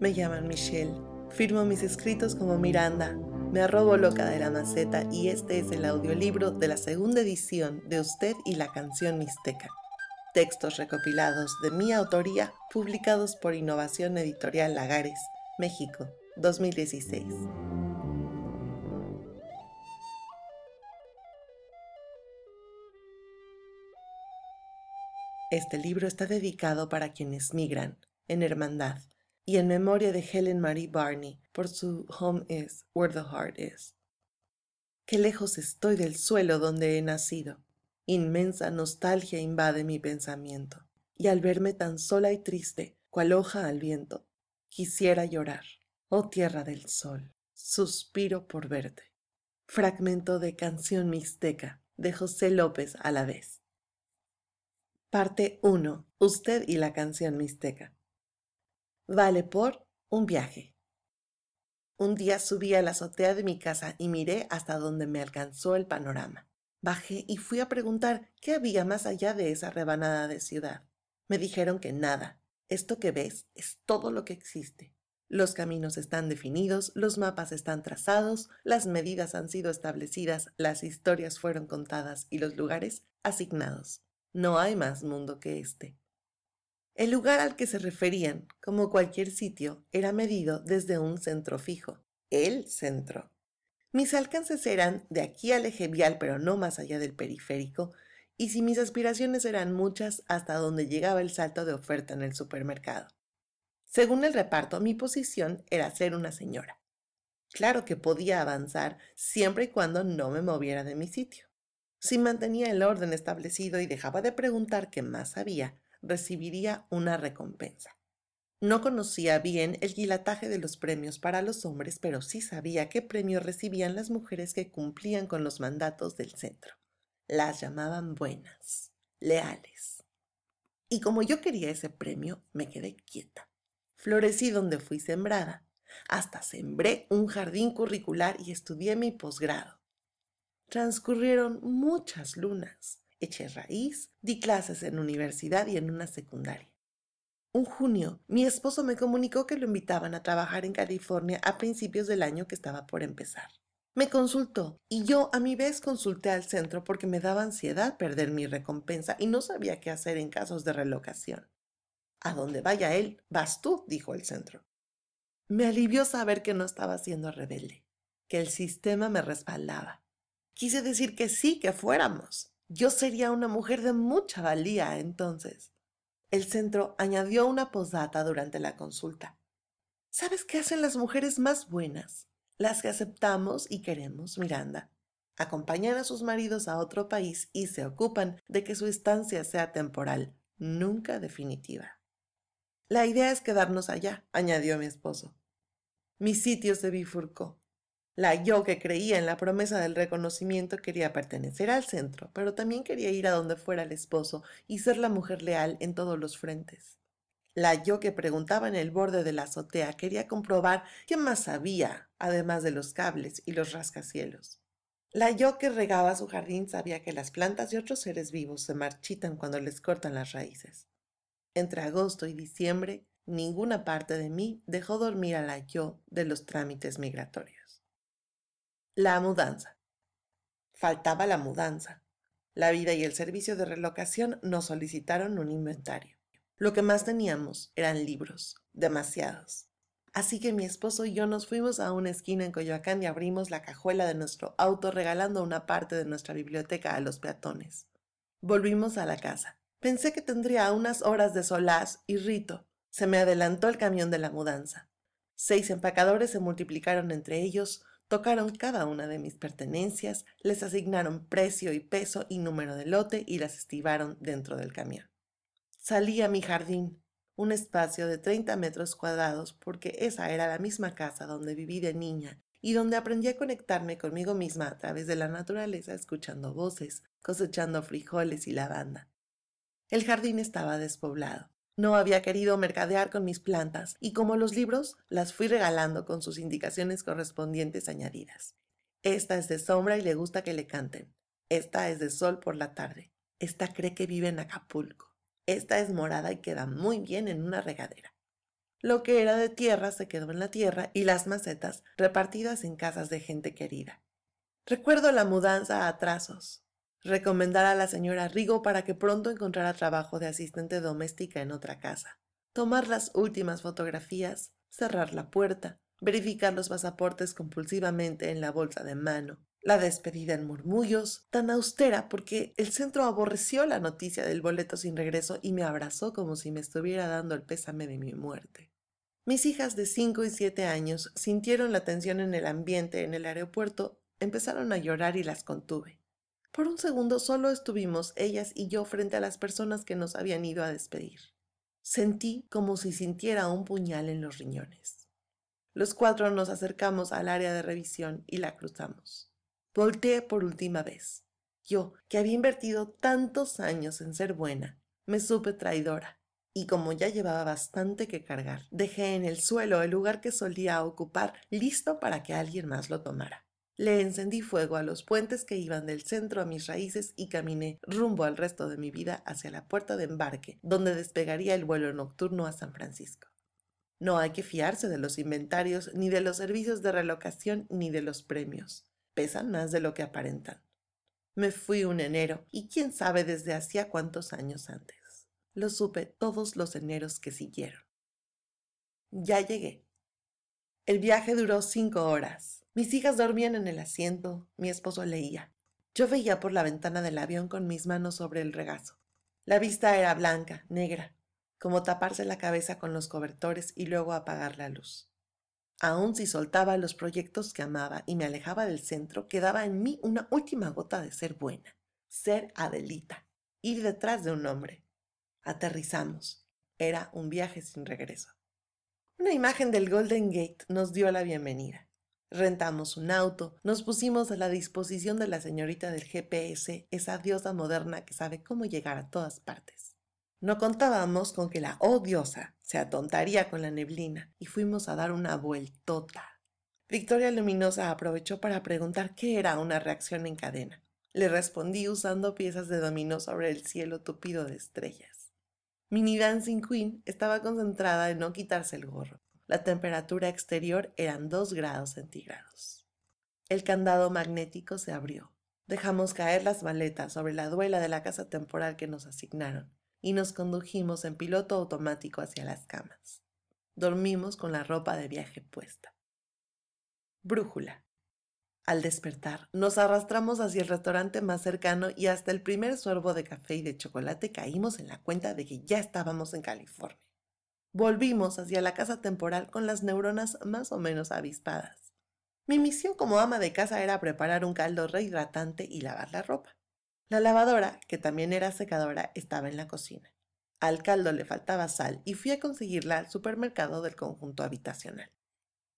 Me llaman Michelle. Firmo mis escritos como Miranda. Me arrobo loca de la maceta y este es el audiolibro de la segunda edición de Usted y la canción mixteca. Textos recopilados de mi autoría publicados por Innovación Editorial Lagares, México, 2016. Este libro está dedicado para quienes migran, en hermandad, y en memoria de Helen Marie Barney por su Home is where the heart is. Qué lejos estoy del suelo donde he nacido. Inmensa nostalgia invade mi pensamiento, y al verme tan sola y triste, cual hoja al viento, quisiera llorar. Oh tierra del sol, suspiro por verte. Fragmento de Canción Mixteca de José López a la vez. Parte 1. Usted y la canción mixteca. Vale por un viaje. Un día subí a la azotea de mi casa y miré hasta donde me alcanzó el panorama. Bajé y fui a preguntar qué había más allá de esa rebanada de ciudad. Me dijeron que nada. Esto que ves es todo lo que existe. Los caminos están definidos, los mapas están trazados, las medidas han sido establecidas, las historias fueron contadas y los lugares asignados. No hay más mundo que este. El lugar al que se referían, como cualquier sitio, era medido desde un centro fijo, el centro. Mis alcances eran de aquí al eje vial, pero no más allá del periférico, y si mis aspiraciones eran muchas, hasta donde llegaba el salto de oferta en el supermercado. Según el reparto, mi posición era ser una señora. Claro que podía avanzar siempre y cuando no me moviera de mi sitio. Si mantenía el orden establecido y dejaba de preguntar qué más había, recibiría una recompensa. No conocía bien el guilataje de los premios para los hombres, pero sí sabía qué premio recibían las mujeres que cumplían con los mandatos del centro. Las llamaban buenas, leales. Y como yo quería ese premio, me quedé quieta. Florecí donde fui sembrada. Hasta sembré un jardín curricular y estudié mi posgrado. Transcurrieron muchas lunas. Eché raíz, di clases en universidad y en una secundaria. Un junio, mi esposo me comunicó que lo invitaban a trabajar en California a principios del año que estaba por empezar. Me consultó y yo a mi vez consulté al centro porque me daba ansiedad perder mi recompensa y no sabía qué hacer en casos de relocación. A donde vaya él, vas tú, dijo el centro. Me alivió saber que no estaba siendo rebelde, que el sistema me respaldaba Quise decir que sí, que fuéramos. Yo sería una mujer de mucha valía entonces. El centro añadió una posdata durante la consulta. ¿Sabes qué hacen las mujeres más buenas? Las que aceptamos y queremos, Miranda. Acompañan a sus maridos a otro país y se ocupan de que su estancia sea temporal, nunca definitiva. La idea es quedarnos allá, añadió mi esposo. Mi sitio se bifurcó. La yo que creía en la promesa del reconocimiento quería pertenecer al centro, pero también quería ir a donde fuera el esposo y ser la mujer leal en todos los frentes. La yo que preguntaba en el borde de la azotea quería comprobar qué más había, además de los cables y los rascacielos. La yo que regaba su jardín sabía que las plantas y otros seres vivos se marchitan cuando les cortan las raíces. Entre agosto y diciembre, ninguna parte de mí dejó dormir a la yo de los trámites migratorios. La mudanza. Faltaba la mudanza. La vida y el servicio de relocación nos solicitaron un inventario. Lo que más teníamos eran libros, demasiados. Así que mi esposo y yo nos fuimos a una esquina en Coyoacán y abrimos la cajuela de nuestro auto regalando una parte de nuestra biblioteca a los peatones. Volvimos a la casa. Pensé que tendría unas horas de solaz y rito. Se me adelantó el camión de la mudanza. Seis empacadores se multiplicaron entre ellos, Tocaron cada una de mis pertenencias, les asignaron precio y peso y número de lote y las estivaron dentro del camión. Salí a mi jardín, un espacio de 30 metros cuadrados porque esa era la misma casa donde viví de niña y donde aprendí a conectarme conmigo misma a través de la naturaleza escuchando voces, cosechando frijoles y lavanda. El jardín estaba despoblado. No había querido mercadear con mis plantas y como los libros las fui regalando con sus indicaciones correspondientes añadidas. Esta es de sombra y le gusta que le canten. Esta es de sol por la tarde. Esta cree que vive en Acapulco. Esta es morada y queda muy bien en una regadera. Lo que era de tierra se quedó en la tierra y las macetas repartidas en casas de gente querida. Recuerdo la mudanza a trazos, recomendar a la señora Rigo para que pronto encontrara trabajo de asistente doméstica en otra casa, tomar las últimas fotografías, cerrar la puerta, verificar los pasaportes compulsivamente en la bolsa de mano, la despedida en murmullos, tan austera porque el centro aborreció la noticia del boleto sin regreso y me abrazó como si me estuviera dando el pésame de mi muerte. Mis hijas de cinco y siete años sintieron la tensión en el ambiente en el aeropuerto, empezaron a llorar y las contuve. Por un segundo solo estuvimos ellas y yo frente a las personas que nos habían ido a despedir. Sentí como si sintiera un puñal en los riñones. Los cuatro nos acercamos al área de revisión y la cruzamos. Volteé por última vez. Yo, que había invertido tantos años en ser buena, me supe traidora, y como ya llevaba bastante que cargar, dejé en el suelo el lugar que solía ocupar listo para que alguien más lo tomara. Le encendí fuego a los puentes que iban del centro a mis raíces y caminé rumbo al resto de mi vida hacia la puerta de embarque, donde despegaría el vuelo nocturno a San Francisco. No hay que fiarse de los inventarios, ni de los servicios de relocación, ni de los premios. Pesan más de lo que aparentan. Me fui un enero, y quién sabe desde hacía cuántos años antes. Lo supe todos los eneros que siguieron. Ya llegué. El viaje duró cinco horas. Mis hijas dormían en el asiento, mi esposo leía. Yo veía por la ventana del avión con mis manos sobre el regazo. La vista era blanca, negra, como taparse la cabeza con los cobertores y luego apagar la luz. Aun si soltaba los proyectos que amaba y me alejaba del centro, quedaba en mí una última gota de ser buena, ser Adelita, ir detrás de un hombre. Aterrizamos. Era un viaje sin regreso. Una imagen del Golden Gate nos dio la bienvenida. Rentamos un auto, nos pusimos a la disposición de la señorita del GPS, esa diosa moderna que sabe cómo llegar a todas partes. No contábamos con que la odiosa se atontaría con la neblina y fuimos a dar una vueltota. Victoria Luminosa aprovechó para preguntar qué era una reacción en cadena. Le respondí usando piezas de dominó sobre el cielo tupido de estrellas. Mini Dancing Queen estaba concentrada en no quitarse el gorro. La temperatura exterior eran dos grados centígrados. El candado magnético se abrió. Dejamos caer las maletas sobre la duela de la casa temporal que nos asignaron y nos condujimos en piloto automático hacia las camas. Dormimos con la ropa de viaje puesta. Brújula. Al despertar, nos arrastramos hacia el restaurante más cercano y hasta el primer sorbo de café y de chocolate caímos en la cuenta de que ya estábamos en California. Volvimos hacia la casa temporal con las neuronas más o menos avispadas. Mi misión como ama de casa era preparar un caldo rehidratante y lavar la ropa. La lavadora, que también era secadora, estaba en la cocina. Al caldo le faltaba sal y fui a conseguirla al supermercado del conjunto habitacional.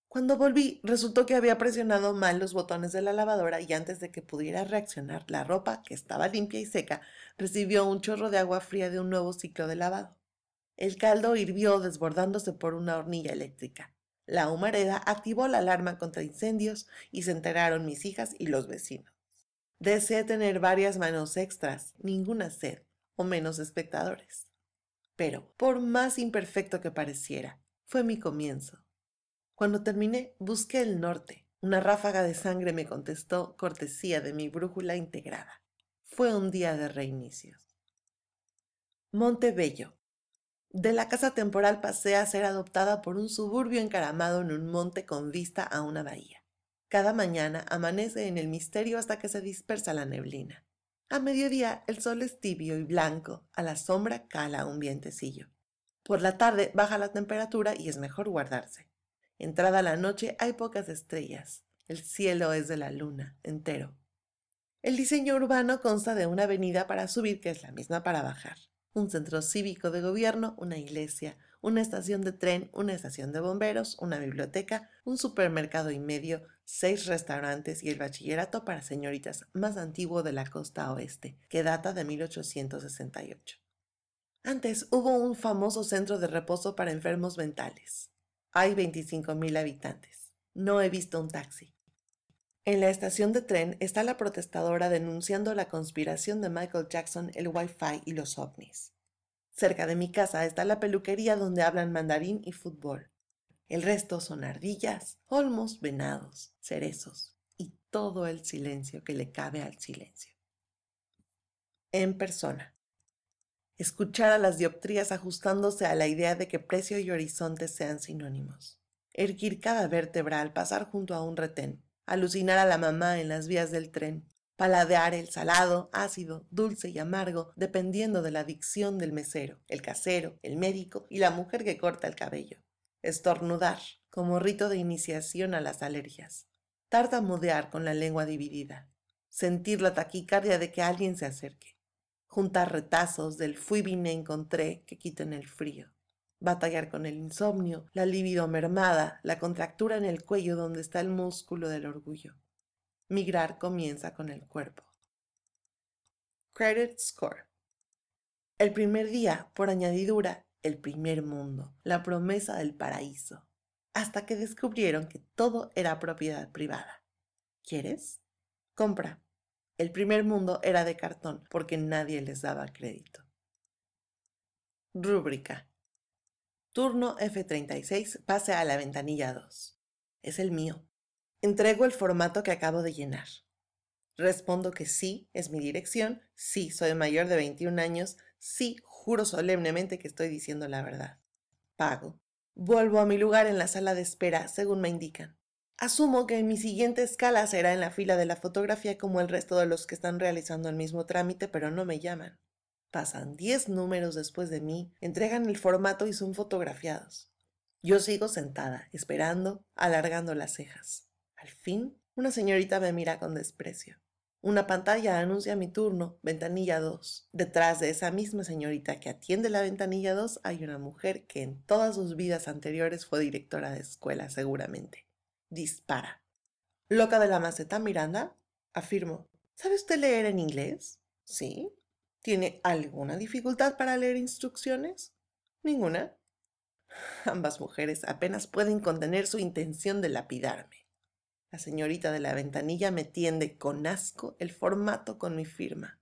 Cuando volví, resultó que había presionado mal los botones de la lavadora y antes de que pudiera reaccionar, la ropa, que estaba limpia y seca, recibió un chorro de agua fría de un nuevo ciclo de lavado. El caldo hirvió desbordándose por una hornilla eléctrica. La humareda activó la alarma contra incendios y se enteraron mis hijas y los vecinos. Deseé tener varias manos extras, ninguna sed o menos espectadores. Pero, por más imperfecto que pareciera, fue mi comienzo. Cuando terminé, busqué el norte. Una ráfaga de sangre me contestó cortesía de mi brújula integrada. Fue un día de reinicios. Montebello. De la casa temporal pasé a ser adoptada por un suburbio encaramado en un monte con vista a una bahía. Cada mañana amanece en el misterio hasta que se dispersa la neblina. A mediodía el sol es tibio y blanco, a la sombra cala un vientecillo. Por la tarde baja la temperatura y es mejor guardarse. Entrada la noche hay pocas estrellas. El cielo es de la luna, entero. El diseño urbano consta de una avenida para subir que es la misma para bajar, un centro cívico de gobierno, una iglesia, una estación de tren, una estación de bomberos, una biblioteca, un supermercado y medio, seis restaurantes y el bachillerato para señoritas más antiguo de la costa oeste, que data de 1868. Antes hubo un famoso centro de reposo para enfermos mentales. Hay 25.000 habitantes. No he visto un taxi. En la estación de tren está la protestadora denunciando la conspiración de Michael Jackson, el Wi-Fi y los ovnis. Cerca de mi casa está la peluquería donde hablan mandarín y fútbol. El resto son ardillas, olmos, venados, cerezos y todo el silencio que le cabe al silencio. En persona. Escuchar a las dioptrías ajustándose a la idea de que precio y horizonte sean sinónimos. Erguir cada vértebra al pasar junto a un retén. Alucinar a la mamá en las vías del tren paladear el salado, ácido, dulce y amargo, dependiendo de la dicción del mesero, el casero, el médico y la mujer que corta el cabello. Estornudar, como rito de iniciación a las alergias. Tartamudear con la lengua dividida. Sentir la taquicardia de que alguien se acerque. Juntar retazos del fui vine encontré que quiten el frío. Batallar con el insomnio, la libido mermada, la contractura en el cuello donde está el músculo del orgullo Migrar comienza con el cuerpo. Credit Score. El primer día, por añadidura, el primer mundo, la promesa del paraíso, hasta que descubrieron que todo era propiedad privada. ¿Quieres? Compra. El primer mundo era de cartón porque nadie les daba crédito. Rúbrica. Turno F36, pase a la ventanilla 2. Es el mío. Entrego el formato que acabo de llenar. Respondo que sí, es mi dirección, sí, soy mayor de 21 años, sí, juro solemnemente que estoy diciendo la verdad. Pago. Vuelvo a mi lugar en la sala de espera, según me indican. Asumo que mi siguiente escala será en la fila de la fotografía como el resto de los que están realizando el mismo trámite, pero no me llaman. Pasan 10 números después de mí, entregan el formato y son fotografiados. Yo sigo sentada, esperando, alargando las cejas. Al fin, una señorita me mira con desprecio. Una pantalla anuncia mi turno, ventanilla 2. Detrás de esa misma señorita que atiende la ventanilla 2 hay una mujer que en todas sus vidas anteriores fue directora de escuela, seguramente. Dispara. ¿Loca de la maceta, Miranda? Afirmo. ¿Sabe usted leer en inglés? Sí. ¿Tiene alguna dificultad para leer instrucciones? Ninguna. Ambas mujeres apenas pueden contener su intención de lapidarme. La señorita de la ventanilla me tiende con asco el formato con mi firma.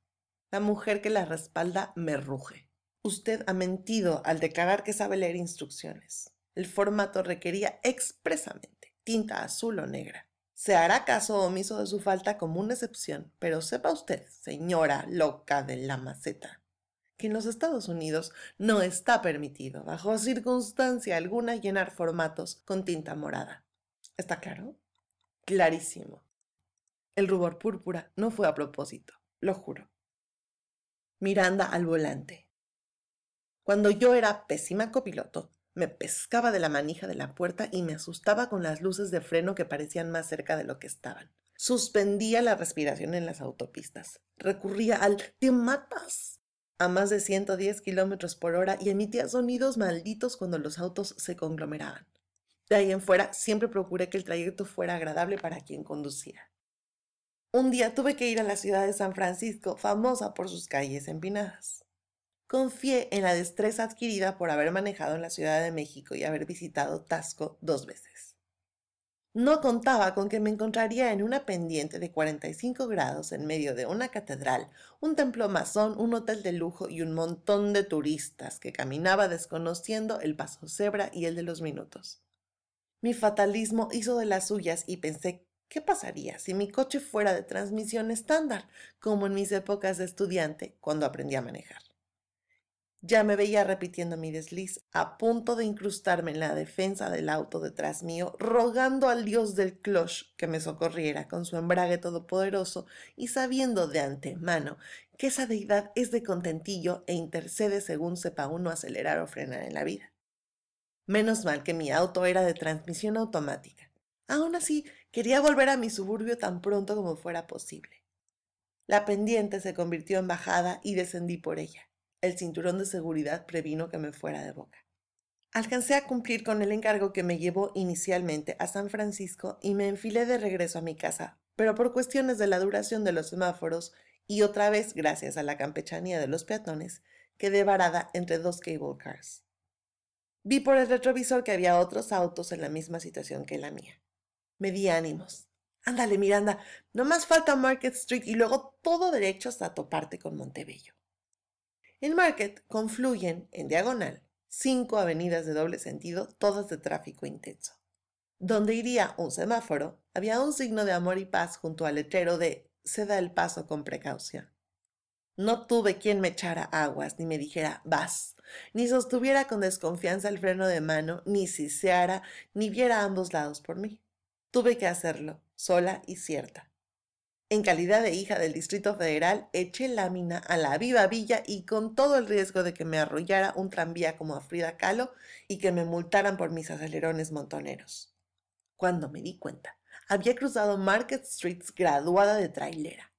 La mujer que la respalda me ruge. Usted ha mentido al declarar que sabe leer instrucciones. El formato requería expresamente tinta azul o negra. Se hará caso omiso de su falta como una excepción, pero sepa usted, señora loca de la maceta, que en los Estados Unidos no está permitido, bajo circunstancia alguna, llenar formatos con tinta morada. ¿Está claro? Clarísimo. El rubor púrpura no fue a propósito, lo juro. Miranda al volante. Cuando yo era pésima copiloto, me pescaba de la manija de la puerta y me asustaba con las luces de freno que parecían más cerca de lo que estaban. Suspendía la respiración en las autopistas. Recurría al ¡te matas! a más de 110 kilómetros por hora y emitía sonidos malditos cuando los autos se conglomeraban. De ahí en fuera, siempre procuré que el trayecto fuera agradable para quien conducía. Un día tuve que ir a la ciudad de San Francisco, famosa por sus calles empinadas. Confié en la destreza adquirida por haber manejado en la Ciudad de México y haber visitado Tasco dos veces. No contaba con que me encontraría en una pendiente de 45 grados en medio de una catedral, un templo masón, un hotel de lujo y un montón de turistas que caminaba desconociendo el paso cebra y el de los minutos. Mi fatalismo hizo de las suyas y pensé, ¿qué pasaría si mi coche fuera de transmisión estándar, como en mis épocas de estudiante, cuando aprendí a manejar? Ya me veía repitiendo mi desliz, a punto de incrustarme en la defensa del auto detrás mío, rogando al dios del cloche que me socorriera con su embrague todopoderoso y sabiendo de antemano que esa deidad es de contentillo e intercede según sepa uno acelerar o frenar en la vida. Menos mal que mi auto era de transmisión automática. Aún así, quería volver a mi suburbio tan pronto como fuera posible. La pendiente se convirtió en bajada y descendí por ella. El cinturón de seguridad previno que me fuera de boca. Alcancé a cumplir con el encargo que me llevó inicialmente a San Francisco y me enfilé de regreso a mi casa, pero por cuestiones de la duración de los semáforos y otra vez gracias a la campechanía de los peatones, quedé varada entre dos cable cars. Vi por el retrovisor que había otros autos en la misma situación que la mía. Me di ánimos. Ándale, Miranda, no más falta Market Street y luego todo derecho hasta toparte con Montebello. En Market confluyen, en diagonal, cinco avenidas de doble sentido, todas de tráfico intenso. Donde iría un semáforo, había un signo de amor y paz junto al letrero de se da el paso con precaución. No tuve quien me echara aguas, ni me dijera vas, ni sostuviera con desconfianza el freno de mano, ni siseara, ni viera a ambos lados por mí. Tuve que hacerlo, sola y cierta. En calidad de hija del Distrito Federal, eché lámina a la viva villa y con todo el riesgo de que me arrollara un tranvía como a Frida Kahlo y que me multaran por mis acelerones montoneros. Cuando me di cuenta, había cruzado Market Streets graduada de trailera.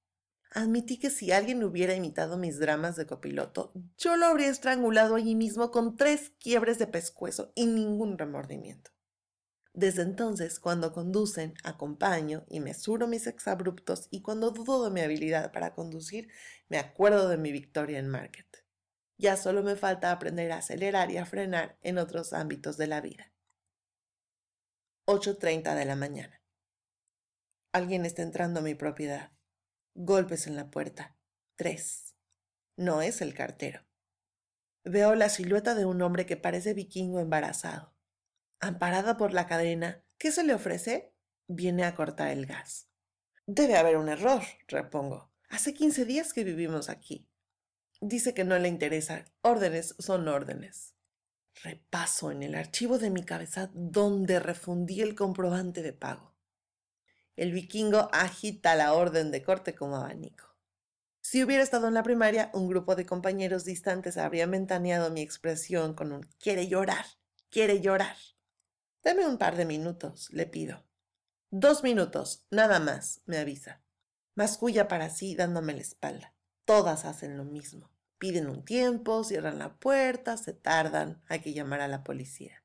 Admití que si alguien hubiera imitado mis dramas de copiloto, yo lo habría estrangulado allí mismo con tres quiebres de pescuezo y ningún remordimiento. Desde entonces, cuando conducen, acompaño y mesuro mis exabruptos y cuando dudo de mi habilidad para conducir, me acuerdo de mi victoria en Market. Ya solo me falta aprender a acelerar y a frenar en otros ámbitos de la vida. 8.30 de la mañana. Alguien está entrando a mi propiedad. Golpes en la puerta. Tres. No es el cartero. Veo la silueta de un hombre que parece vikingo embarazado. Amparada por la cadena, ¿qué se le ofrece? Viene a cortar el gas. Debe haber un error, repongo. Hace quince días que vivimos aquí. Dice que no le interesa. Órdenes son órdenes. Repaso en el archivo de mi cabeza donde refundí el comprobante de pago. El vikingo agita la orden de corte como abanico. Si hubiera estado en la primaria, un grupo de compañeros distantes habría mentaneado mi expresión con un quiere llorar, quiere llorar. Dame un par de minutos, le pido. Dos minutos, nada más, me avisa. Masculla para sí dándome la espalda. Todas hacen lo mismo. Piden un tiempo, cierran la puerta, se tardan, hay que llamar a la policía.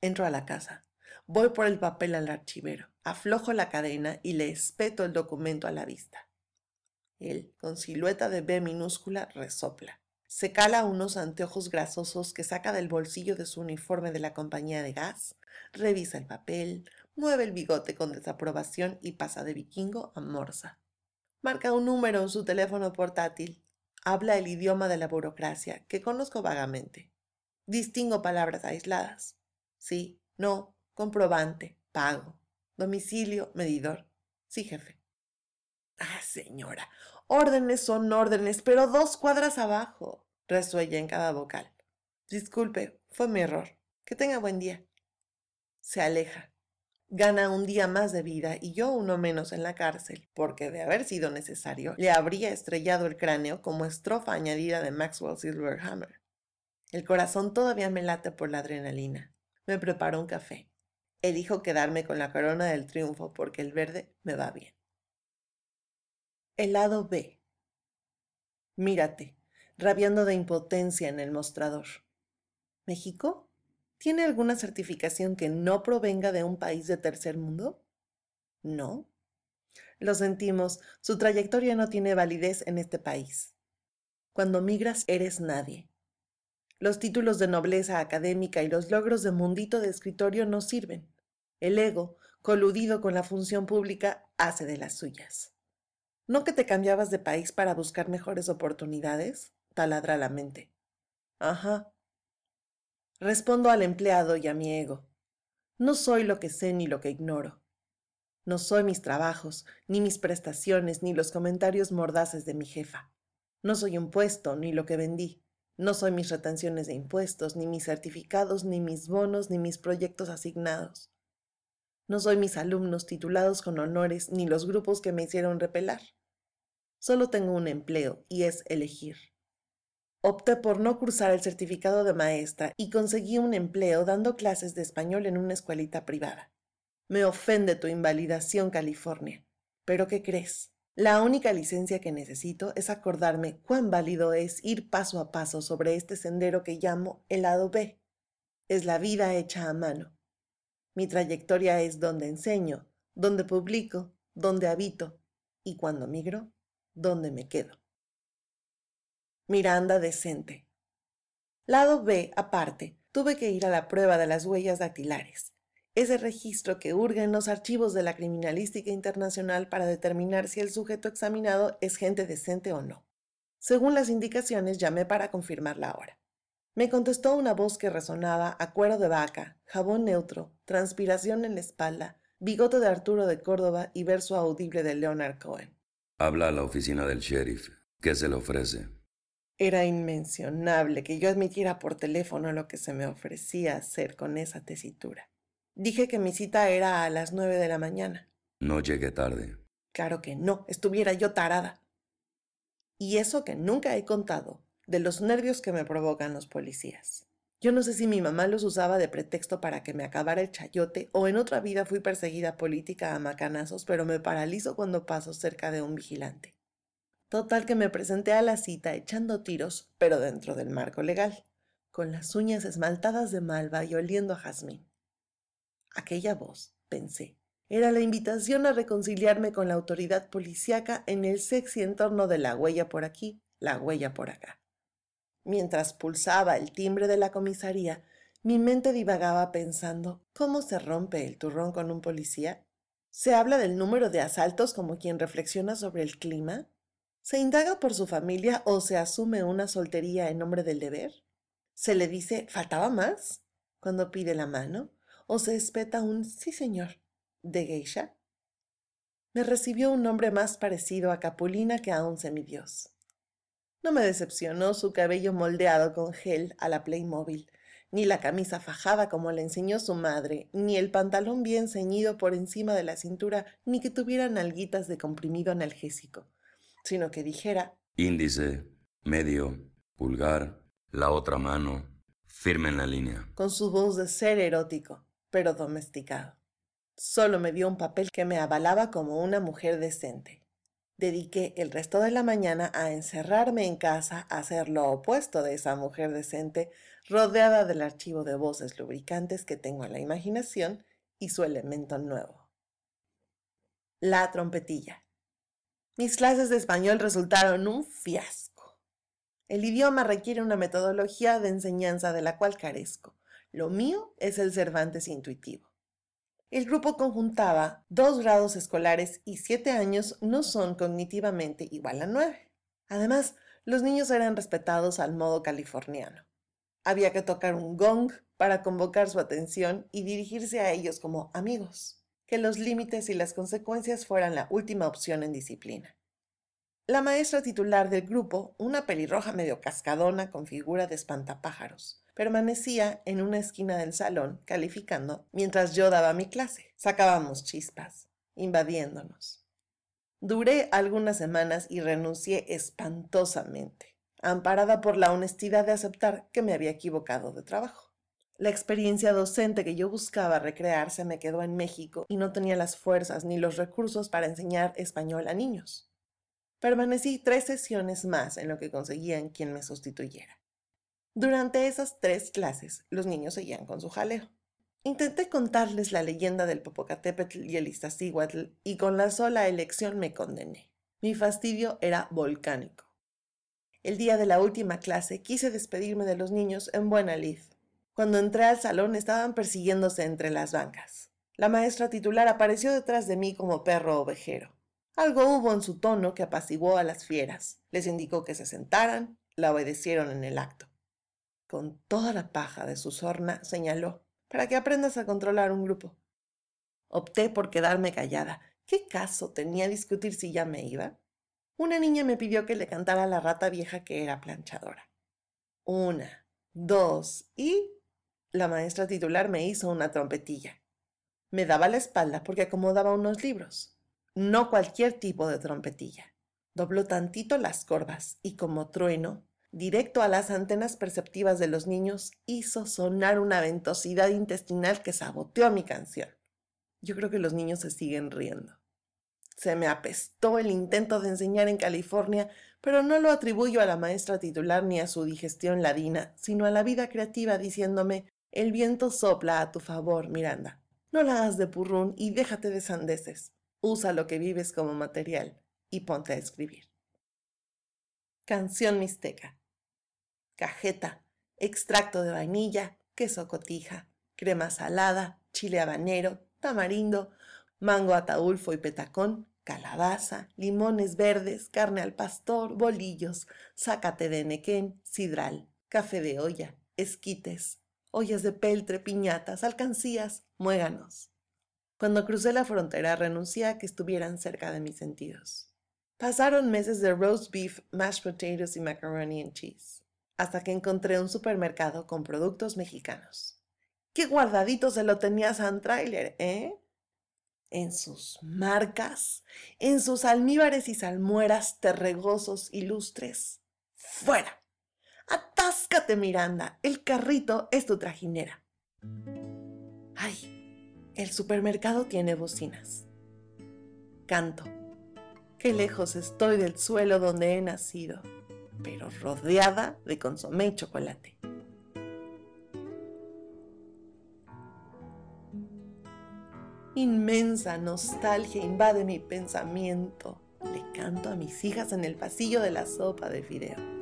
Entro a la casa. Voy por el papel al archivero, aflojo la cadena y le espeto el documento a la vista. Él, con silueta de B minúscula, resopla. Se cala unos anteojos grasosos que saca del bolsillo de su uniforme de la compañía de gas, revisa el papel, mueve el bigote con desaprobación y pasa de vikingo a morsa. Marca un número en su teléfono portátil. Habla el idioma de la burocracia, que conozco vagamente. Distingo palabras aisladas. Sí, no, comprobante, pago, domicilio, medidor. Sí, jefe. Ah, señora, órdenes son órdenes, pero dos cuadras abajo, resuella en cada vocal. Disculpe, fue mi error. Que tenga buen día. Se aleja. Gana un día más de vida y yo uno menos en la cárcel, porque de haber sido necesario, le habría estrellado el cráneo como estrofa añadida de Maxwell Silverhammer. El corazón todavía me late por la adrenalina. Me preparo un café. Elijo quedarme con la corona del triunfo porque el verde me va bien. El lado B. Mírate, rabiando de impotencia en el mostrador. ¿México? ¿Tiene alguna certificación que no provenga de un país de tercer mundo? No. Lo sentimos, su trayectoria no tiene validez en este país. Cuando migras eres nadie. Los títulos de nobleza académica y los logros de mundito de escritorio no sirven. El ego, coludido con la función pública, hace de las suyas. ¿No que te cambiabas de país para buscar mejores oportunidades? taladra la mente. Ajá. Respondo al empleado y a mi ego. No soy lo que sé ni lo que ignoro. No soy mis trabajos, ni mis prestaciones, ni los comentarios mordaces de mi jefa. No soy un puesto, ni lo que vendí. No soy mis retenciones de impuestos, ni mis certificados, ni mis bonos, ni mis proyectos asignados. No soy mis alumnos titulados con honores, ni los grupos que me hicieron repelar. Solo tengo un empleo, y es elegir. Opté por no cursar el certificado de maestra y conseguí un empleo dando clases de español en una escuelita privada. Me ofende tu invalidación, California. Pero ¿qué crees? La única licencia que necesito es acordarme cuán válido es ir paso a paso sobre este sendero que llamo el lado B. Es la vida hecha a mano. Mi trayectoria es donde enseño, donde publico, donde habito y cuando migro, donde me quedo. Miranda decente. Lado B, aparte, tuve que ir a la prueba de las huellas dactilares ese registro que hurga en los archivos de la criminalística internacional para determinar si el sujeto examinado es gente decente o no. Según las indicaciones, llamé para confirmar la hora. Me contestó una voz que resonaba a cuero de vaca, jabón neutro, transpiración en la espalda, bigote de Arturo de Córdoba y verso audible de Leonard Cohen. Habla a la oficina del sheriff. ¿Qué se le ofrece? Era inmencionable que yo admitiera por teléfono lo que se me ofrecía hacer con esa tesitura. Dije que mi cita era a las nueve de la mañana. No llegué tarde. Claro que no, estuviera yo tarada. Y eso que nunca he contado, de los nervios que me provocan los policías. Yo no sé si mi mamá los usaba de pretexto para que me acabara el chayote o en otra vida fui perseguida política a macanazos, pero me paralizo cuando paso cerca de un vigilante. Total que me presenté a la cita echando tiros, pero dentro del marco legal, con las uñas esmaltadas de malva y oliendo a jazmín. Aquella voz, pensé, era la invitación a reconciliarme con la autoridad policíaca en el sexy entorno de la huella por aquí, la huella por acá. Mientras pulsaba el timbre de la comisaría, mi mente divagaba pensando, ¿cómo se rompe el turrón con un policía? ¿Se habla del número de asaltos como quien reflexiona sobre el clima? ¿Se indaga por su familia o se asume una soltería en nombre del deber? ¿Se le dice faltaba más cuando pide la mano? ¿O se espeta un sí señor de geisha? Me recibió un nombre más parecido a Capulina que a un semidios. No me decepcionó su cabello moldeado con gel a la Playmobil, ni la camisa fajada como le enseñó su madre, ni el pantalón bien ceñido por encima de la cintura, ni que tuviera nalguitas de comprimido analgésico, sino que dijera índice, medio, pulgar, la otra mano, firme en la línea. Con su voz de ser erótico, pero domesticado. Solo me dio un papel que me avalaba como una mujer decente dediqué el resto de la mañana a encerrarme en casa a hacer lo opuesto de esa mujer decente, rodeada del archivo de voces lubricantes que tengo en la imaginación y su elemento nuevo. La trompetilla. Mis clases de español resultaron un fiasco. El idioma requiere una metodología de enseñanza de la cual carezco. Lo mío es el Cervantes intuitivo. El grupo conjuntaba dos grados escolares y siete años no son cognitivamente igual a nueve. Además, los niños eran respetados al modo californiano. Había que tocar un gong para convocar su atención y dirigirse a ellos como amigos, que los límites y las consecuencias fueran la última opción en disciplina. La maestra titular del grupo, una pelirroja medio cascadona con figura de espantapájaros, Permanecía en una esquina del salón calificando mientras yo daba mi clase. Sacábamos chispas, invadiéndonos. Duré algunas semanas y renuncié espantosamente, amparada por la honestidad de aceptar que me había equivocado de trabajo. La experiencia docente que yo buscaba recrearse me quedó en México y no tenía las fuerzas ni los recursos para enseñar español a niños. Permanecí tres sesiones más en lo que conseguían quien me sustituyera. Durante esas tres clases, los niños seguían con su jaleo. Intenté contarles la leyenda del Popocatépetl y el Iztaccíhuatl y con la sola elección me condené. Mi fastidio era volcánico. El día de la última clase quise despedirme de los niños en buena lid. Cuando entré al salón estaban persiguiéndose entre las bancas. La maestra titular apareció detrás de mí como perro ovejero. Algo hubo en su tono que apaciguó a las fieras. Les indicó que se sentaran, la obedecieron en el acto con toda la paja de su sorna, señaló, para que aprendas a controlar un grupo. Opté por quedarme callada. ¿Qué caso tenía discutir si ya me iba? Una niña me pidió que le cantara la rata vieja que era planchadora. Una, dos y... La maestra titular me hizo una trompetilla. Me daba la espalda porque acomodaba unos libros. No cualquier tipo de trompetilla. Dobló tantito las corvas y como trueno directo a las antenas perceptivas de los niños, hizo sonar una ventosidad intestinal que saboteó mi canción. Yo creo que los niños se siguen riendo. Se me apestó el intento de enseñar en California, pero no lo atribuyo a la maestra titular ni a su digestión ladina, sino a la vida creativa diciéndome, el viento sopla a tu favor, Miranda. No la hagas de purrún y déjate de sandeces. Usa lo que vives como material y ponte a escribir. Canción mixteca cajeta, extracto de vainilla, queso cotija, crema salada, chile habanero, tamarindo, mango ataulfo y petacón, calabaza, limones verdes, carne al pastor, bolillos, zácate de nequén, sidral, café de olla, esquites, ollas de peltre, piñatas, alcancías, muéganos. Cuando crucé la frontera renuncié a que estuvieran cerca de mis sentidos. Pasaron meses de roast beef, mashed potatoes y macaroni and cheese, hasta que encontré un supermercado con productos mexicanos. ¡Qué guardadito se lo tenía San Trailer, eh! En sus marcas, en sus almíbares y salmueras terregosos ilustres. ¡Fuera! Atáscate, Miranda, el carrito es tu trajinera. ¡Ay! El supermercado tiene bocinas. Canto. Qué lejos estoy del suelo donde he nacido, pero rodeada de consomé y chocolate. Inmensa nostalgia invade mi pensamiento. Le canto a mis hijas en el pasillo de la sopa de fideo.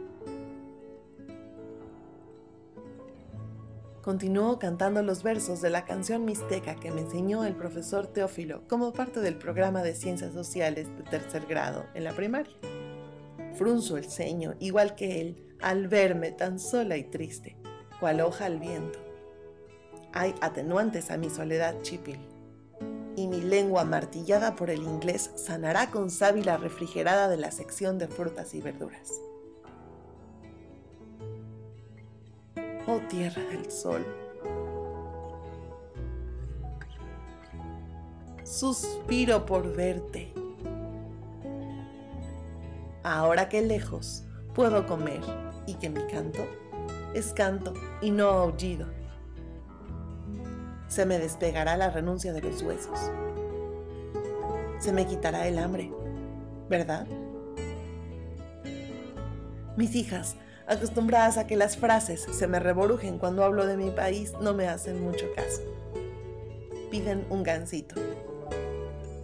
Continuó cantando los versos de la canción mixteca que me enseñó el profesor Teófilo como parte del programa de ciencias sociales de tercer grado en la primaria. Frunzo el ceño, igual que él, al verme tan sola y triste, cual hoja al viento. Hay atenuantes a mi soledad chipil, y mi lengua martillada por el inglés sanará con sábila refrigerada de la sección de frutas y verduras. Oh tierra del sol. Suspiro por verte. Ahora que lejos puedo comer y que mi canto es canto y no aullido. Se me despegará la renuncia de los huesos. Se me quitará el hambre, ¿verdad? Mis hijas acostumbradas a que las frases se me reborujen cuando hablo de mi país, no me hacen mucho caso. Piden un gansito.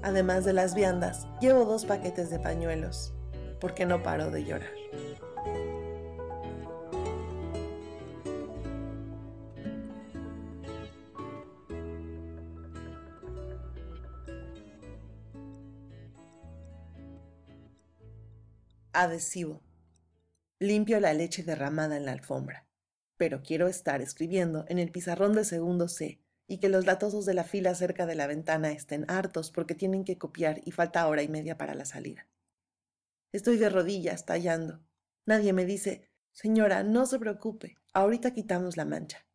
Además de las viandas, llevo dos paquetes de pañuelos, porque no paro de llorar. Adhesivo. Limpio la leche derramada en la alfombra, pero quiero estar escribiendo en el pizarrón de segundo C y que los latosos de la fila cerca de la ventana estén hartos porque tienen que copiar y falta hora y media para la salida. Estoy de rodillas, tallando. Nadie me dice, señora, no se preocupe, ahorita quitamos la mancha.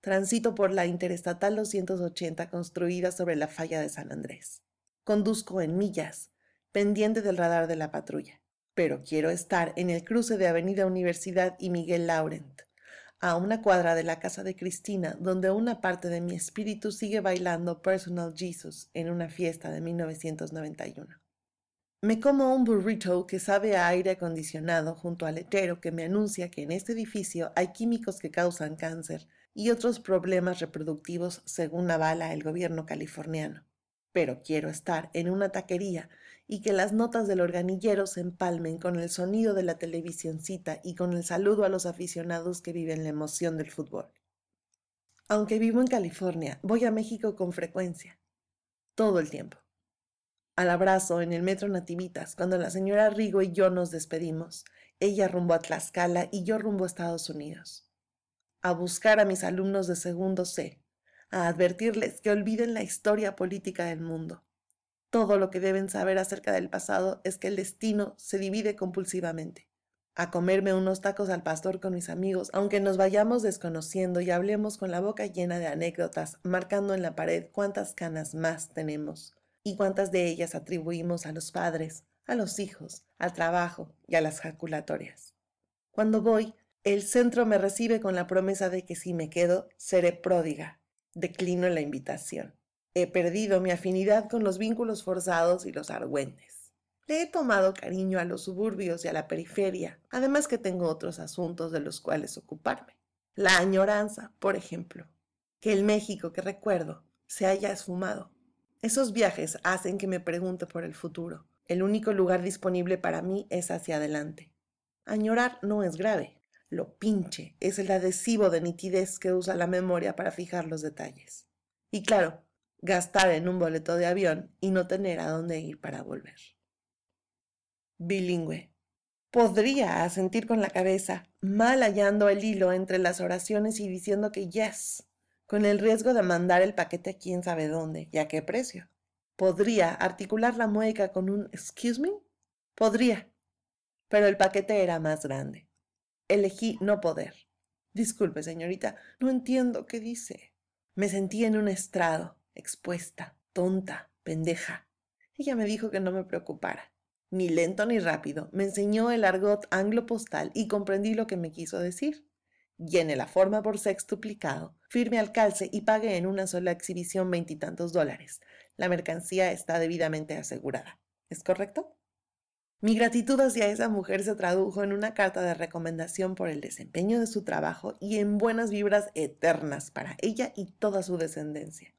Transito por la Interestatal 280 construida sobre la falla de San Andrés. Conduzco en millas, pendiente del radar de la patrulla pero quiero estar en el cruce de Avenida Universidad y Miguel Laurent, a una cuadra de la casa de Cristina, donde una parte de mi espíritu sigue bailando Personal Jesus en una fiesta de 1991. Me como un burrito que sabe a aire acondicionado junto al letrero que me anuncia que en este edificio hay químicos que causan cáncer y otros problemas reproductivos según avala el gobierno californiano. Pero quiero estar en una taquería y que las notas del organillero se empalmen con el sonido de la televisioncita y con el saludo a los aficionados que viven la emoción del fútbol. Aunque vivo en California, voy a México con frecuencia, todo el tiempo. Al abrazo en el metro Nativitas, cuando la señora Rigo y yo nos despedimos, ella rumbo a Tlaxcala y yo rumbo a Estados Unidos. A buscar a mis alumnos de segundo C, a advertirles que olviden la historia política del mundo, todo lo que deben saber acerca del pasado es que el destino se divide compulsivamente. A comerme unos tacos al pastor con mis amigos, aunque nos vayamos desconociendo y hablemos con la boca llena de anécdotas, marcando en la pared cuántas canas más tenemos y cuántas de ellas atribuimos a los padres, a los hijos, al trabajo y a las jaculatorias. Cuando voy, el centro me recibe con la promesa de que si me quedo, seré pródiga. Declino la invitación. He perdido mi afinidad con los vínculos forzados y los argüentes. Le he tomado cariño a los suburbios y a la periferia, además que tengo otros asuntos de los cuales ocuparme. La añoranza, por ejemplo. Que el México que recuerdo se haya esfumado. Esos viajes hacen que me pregunte por el futuro. El único lugar disponible para mí es hacia adelante. Añorar no es grave. Lo pinche es el adhesivo de nitidez que usa la memoria para fijar los detalles. Y claro, gastar en un boleto de avión y no tener a dónde ir para volver. Bilingüe. Podría asentir con la cabeza, mal hallando el hilo entre las oraciones y diciendo que yes, con el riesgo de mandar el paquete a quién sabe dónde y a qué precio. Podría articular la mueca con un excuse me. Podría. Pero el paquete era más grande. Elegí no poder. Disculpe, señorita, no entiendo qué dice. Me sentí en un estrado, expuesta, tonta, pendeja. Ella me dijo que no me preocupara. Ni lento ni rápido, me enseñó el argot anglo-postal y comprendí lo que me quiso decir. Llene la forma por sextuplicado, firme al calce y pague en una sola exhibición veintitantos dólares. La mercancía está debidamente asegurada. ¿Es correcto? Mi gratitud hacia esa mujer se tradujo en una carta de recomendación por el desempeño de su trabajo y en buenas vibras eternas para ella y toda su descendencia.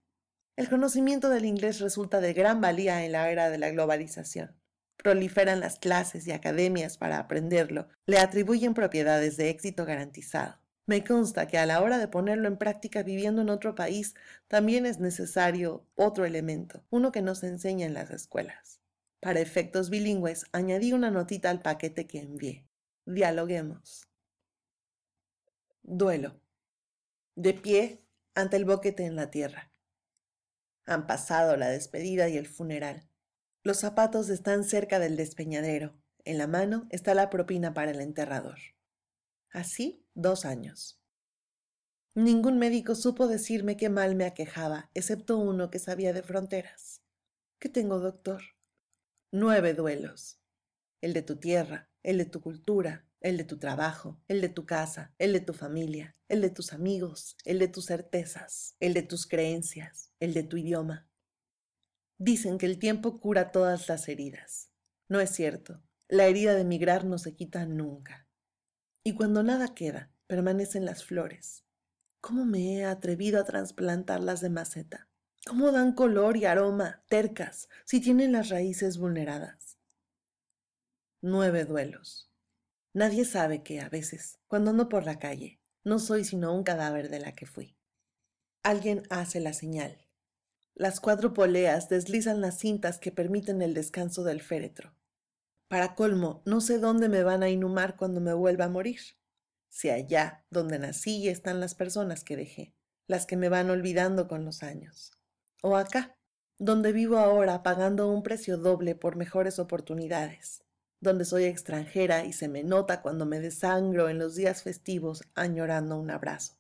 El conocimiento del inglés resulta de gran valía en la era de la globalización. Proliferan las clases y academias para aprenderlo, le atribuyen propiedades de éxito garantizado. Me consta que a la hora de ponerlo en práctica viviendo en otro país, también es necesario otro elemento, uno que no se enseña en las escuelas. Para efectos bilingües, añadí una notita al paquete que envié. Dialoguemos. Duelo. De pie ante el boquete en la tierra. Han pasado la despedida y el funeral. Los zapatos están cerca del despeñadero. En la mano está la propina para el enterrador. Así, dos años. Ningún médico supo decirme qué mal me aquejaba, excepto uno que sabía de fronteras. ¿Qué tengo, doctor? nueve duelos. El de tu tierra, el de tu cultura, el de tu trabajo, el de tu casa, el de tu familia, el de tus amigos, el de tus certezas, el de tus creencias, el de tu idioma. Dicen que el tiempo cura todas las heridas. No es cierto. La herida de emigrar no se quita nunca. Y cuando nada queda, permanecen las flores. ¿Cómo me he atrevido a trasplantarlas de maceta? ¿Cómo dan color y aroma, tercas, si tienen las raíces vulneradas? Nueve duelos. Nadie sabe que a veces, cuando ando por la calle, no soy sino un cadáver de la que fui. Alguien hace la señal. Las cuatro poleas deslizan las cintas que permiten el descanso del féretro. Para colmo, no sé dónde me van a inhumar cuando me vuelva a morir. Si allá donde nací están las personas que dejé, las que me van olvidando con los años o acá, donde vivo ahora pagando un precio doble por mejores oportunidades, donde soy extranjera y se me nota cuando me desangro en los días festivos añorando un abrazo.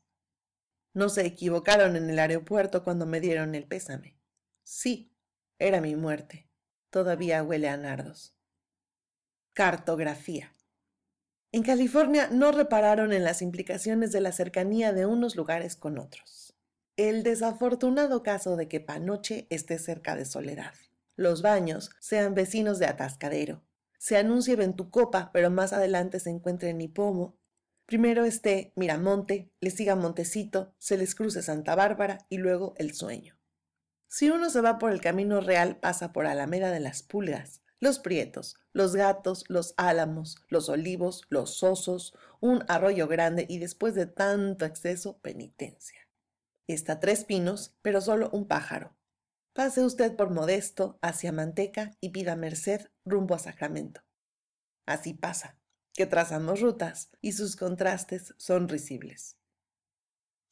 No se equivocaron en el aeropuerto cuando me dieron el pésame. Sí, era mi muerte. Todavía huele a nardos. Cartografía. En California no repararon en las implicaciones de la cercanía de unos lugares con otros el desafortunado caso de que Panoche esté cerca de Soledad. Los baños sean vecinos de Atascadero. Se anuncie Ventucopa, pero más adelante se encuentre en Ipomo. Primero esté Miramonte, le siga Montecito, se les cruce Santa Bárbara y luego El Sueño. Si uno se va por el camino real, pasa por Alameda de las Pulgas, los Prietos, los Gatos, los Álamos, los Olivos, los Osos, un arroyo grande y después de tanto exceso, penitencia. Está tres pinos, pero solo un pájaro. Pase usted por Modesto hacia Manteca y pida merced rumbo a Sacramento. Así pasa, que trazamos rutas y sus contrastes son risibles.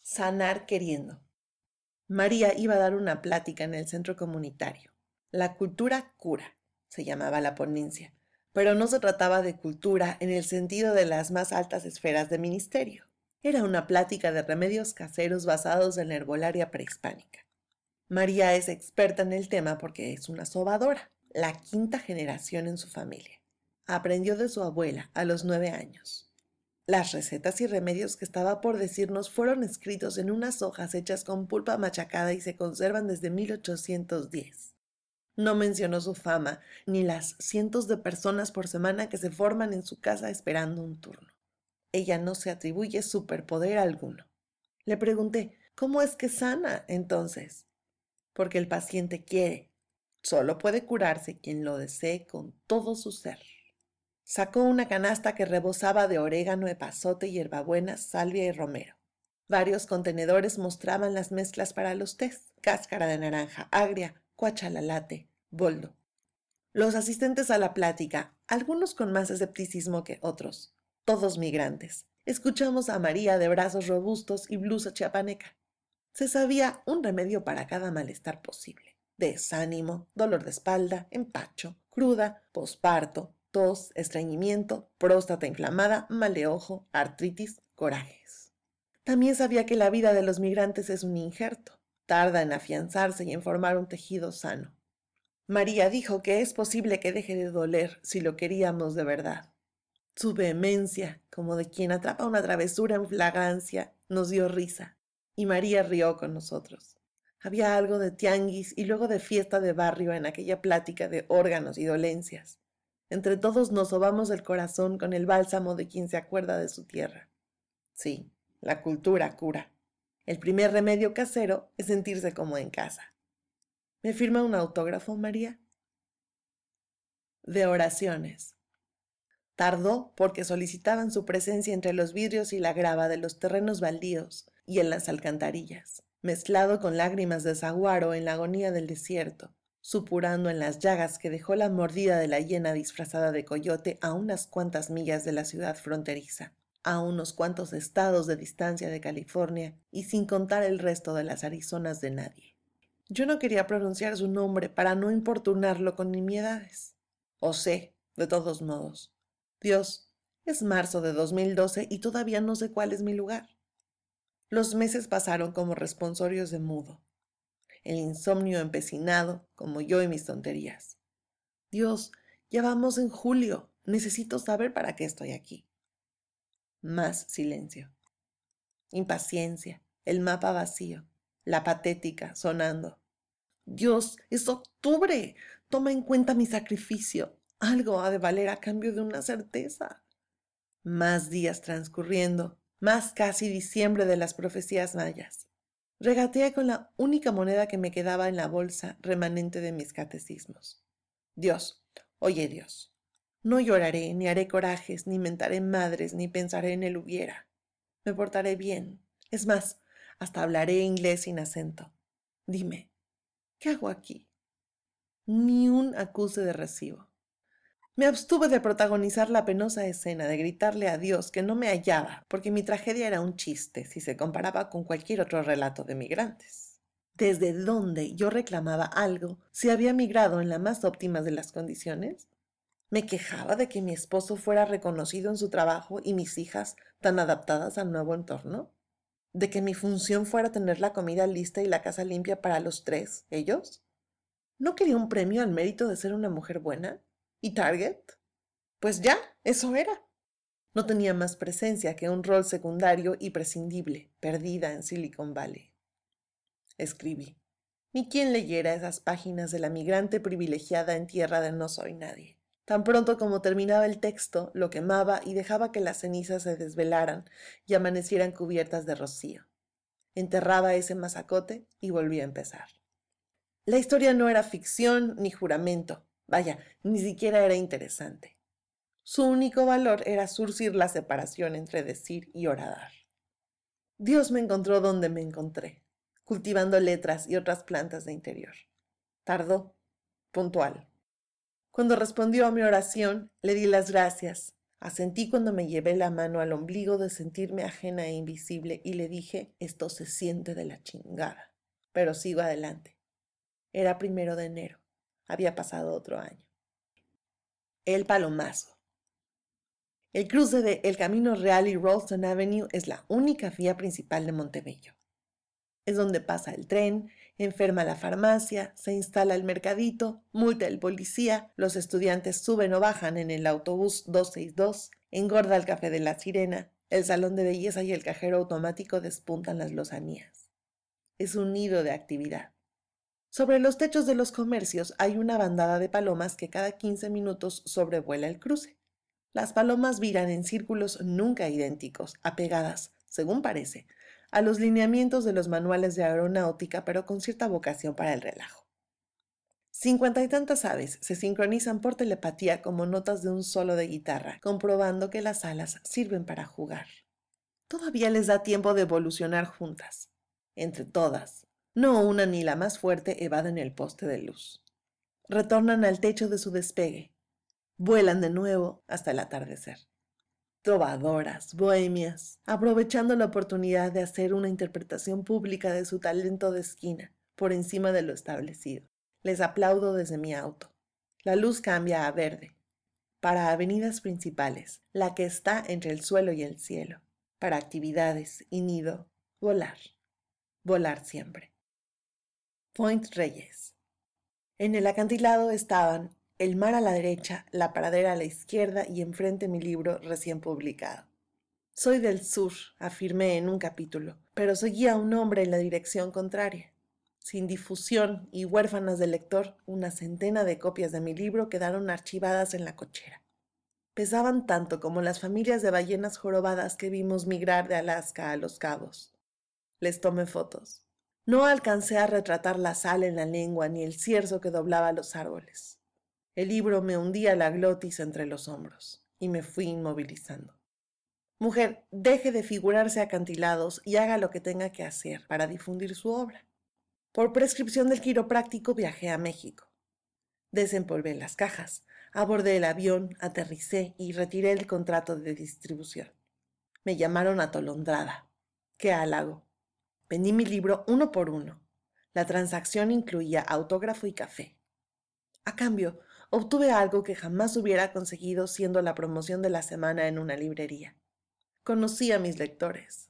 Sanar queriendo. María iba a dar una plática en el centro comunitario. La cultura cura, se llamaba la ponencia, pero no se trataba de cultura en el sentido de las más altas esferas de ministerio. Era una plática de remedios caseros basados en la herbolaria prehispánica. María es experta en el tema porque es una sobadora, la quinta generación en su familia. Aprendió de su abuela a los nueve años. Las recetas y remedios que estaba por decirnos fueron escritos en unas hojas hechas con pulpa machacada y se conservan desde 1810. No mencionó su fama ni las cientos de personas por semana que se forman en su casa esperando un turno. Ella no se atribuye superpoder alguno. Le pregunté, ¿cómo es que sana entonces? Porque el paciente quiere. Solo puede curarse quien lo desee con todo su ser. Sacó una canasta que rebosaba de orégano, epazote, hierbabuena, salvia y romero. Varios contenedores mostraban las mezclas para los tés, cáscara de naranja agria, cuachalalate, boldo. Los asistentes a la plática, algunos con más escepticismo que otros, todos migrantes. Escuchamos a María de brazos robustos y blusa chiapaneca. Se sabía un remedio para cada malestar posible. Desánimo, dolor de espalda, empacho, cruda, posparto, tos, estreñimiento, próstata inflamada, mal ojo, artritis, corajes. También sabía que la vida de los migrantes es un injerto. Tarda en afianzarse y en formar un tejido sano. María dijo que es posible que deje de doler si lo queríamos de verdad. Su vehemencia, como de quien atrapa una travesura en flagancia, nos dio risa, y María rió con nosotros. Había algo de tianguis y luego de fiesta de barrio en aquella plática de órganos y dolencias. Entre todos nos sobamos el corazón con el bálsamo de quien se acuerda de su tierra. Sí, la cultura cura. El primer remedio casero es sentirse como en casa. ¿Me firma un autógrafo, María? De oraciones. Tardó porque solicitaban su presencia entre los vidrios y la grava de los terrenos baldíos y en las alcantarillas, mezclado con lágrimas de zaguaro en la agonía del desierto, supurando en las llagas que dejó la mordida de la hiena disfrazada de coyote a unas cuantas millas de la ciudad fronteriza, a unos cuantos estados de distancia de California y sin contar el resto de las Arizonas de nadie. Yo no quería pronunciar su nombre para no importunarlo con nimiedades. O sé, de todos modos. Dios, es marzo de 2012 y todavía no sé cuál es mi lugar. Los meses pasaron como responsorios de mudo el insomnio empecinado, como yo y mis tonterías. Dios, ya vamos en julio. Necesito saber para qué estoy aquí. Más silencio. Impaciencia, el mapa vacío, la patética sonando. Dios, es octubre. Toma en cuenta mi sacrificio. Algo ha de valer a cambio de una certeza. Más días transcurriendo, más casi diciembre de las profecías mayas. Regateé con la única moneda que me quedaba en la bolsa remanente de mis catecismos. Dios, oye Dios, no lloraré, ni haré corajes, ni mentaré madres, ni pensaré en el hubiera. Me portaré bien. Es más, hasta hablaré inglés sin acento. Dime, ¿qué hago aquí? Ni un acuse de recibo. Me abstuve de protagonizar la penosa escena de gritarle a Dios que no me hallaba, porque mi tragedia era un chiste si se comparaba con cualquier otro relato de migrantes. ¿Desde dónde yo reclamaba algo si había migrado en la más óptima de las condiciones? ¿Me quejaba de que mi esposo fuera reconocido en su trabajo y mis hijas tan adaptadas al nuevo entorno? ¿De que mi función fuera tener la comida lista y la casa limpia para los tres, ellos? ¿No quería un premio al mérito de ser una mujer buena? ¿Y Target? Pues ya, eso era. No tenía más presencia que un rol secundario y prescindible, perdida en Silicon Valley. Escribí. Ni quien leyera esas páginas de la migrante privilegiada en tierra de no soy nadie. Tan pronto como terminaba el texto, lo quemaba y dejaba que las cenizas se desvelaran y amanecieran cubiertas de rocío. Enterraba ese masacote y volvía a empezar. La historia no era ficción ni juramento, Vaya, ni siquiera era interesante. Su único valor era surcir la separación entre decir y oradar. Dios me encontró donde me encontré, cultivando letras y otras plantas de interior. Tardó, puntual. Cuando respondió a mi oración, le di las gracias. Asentí cuando me llevé la mano al ombligo de sentirme ajena e invisible y le dije, esto se siente de la chingada. Pero sigo adelante. Era primero de enero. Había pasado otro año. El Palomazo. El cruce de El Camino Real y Ralston Avenue es la única vía principal de Montebello. Es donde pasa el tren, enferma la farmacia, se instala el mercadito, multa el policía, los estudiantes suben o bajan en el autobús 262, engorda el café de la sirena, el salón de belleza y el cajero automático despuntan las lozanías. Es un nido de actividad. Sobre los techos de los comercios hay una bandada de palomas que cada 15 minutos sobrevuela el cruce. Las palomas viran en círculos nunca idénticos, apegadas, según parece, a los lineamientos de los manuales de aeronáutica, pero con cierta vocación para el relajo. Cincuenta y tantas aves se sincronizan por telepatía como notas de un solo de guitarra, comprobando que las alas sirven para jugar. Todavía les da tiempo de evolucionar juntas. Entre todas, no una ni la más fuerte evaden el poste de luz. Retornan al techo de su despegue. Vuelan de nuevo hasta el atardecer. Trovadoras, bohemias, aprovechando la oportunidad de hacer una interpretación pública de su talento de esquina, por encima de lo establecido. Les aplaudo desde mi auto. La luz cambia a verde. Para avenidas principales, la que está entre el suelo y el cielo. Para actividades y nido, volar. Volar siempre. Point Reyes. En el acantilado estaban el mar a la derecha, la pradera a la izquierda y enfrente mi libro recién publicado. Soy del sur, afirmé en un capítulo, pero seguía un hombre en la dirección contraria. Sin difusión y huérfanas de lector, una centena de copias de mi libro quedaron archivadas en la cochera. Pesaban tanto como las familias de ballenas jorobadas que vimos migrar de Alaska a los cabos. Les tomé fotos. No alcancé a retratar la sal en la lengua ni el cierzo que doblaba los árboles. El libro me hundía la glotis entre los hombros y me fui inmovilizando. Mujer, deje de figurarse acantilados y haga lo que tenga que hacer para difundir su obra. Por prescripción del quiropráctico viajé a México. Desempolvé las cajas, abordé el avión, aterricé y retiré el contrato de distribución. Me llamaron atolondrada. ¡Qué halago! Vendí mi libro uno por uno. La transacción incluía autógrafo y café. A cambio, obtuve algo que jamás hubiera conseguido siendo la promoción de la semana en una librería. Conocí a mis lectores.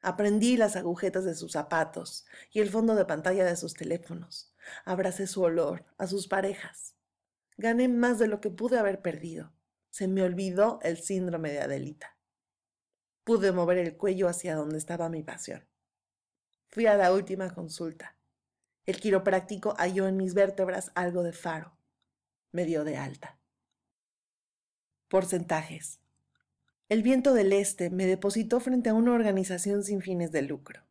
Aprendí las agujetas de sus zapatos y el fondo de pantalla de sus teléfonos. Abracé su olor, a sus parejas. Gané más de lo que pude haber perdido. Se me olvidó el síndrome de Adelita. Pude mover el cuello hacia donde estaba mi pasión. Fui a la última consulta. El quiropráctico halló en mis vértebras algo de faro. Me dio de alta. Porcentajes. El viento del este me depositó frente a una organización sin fines de lucro.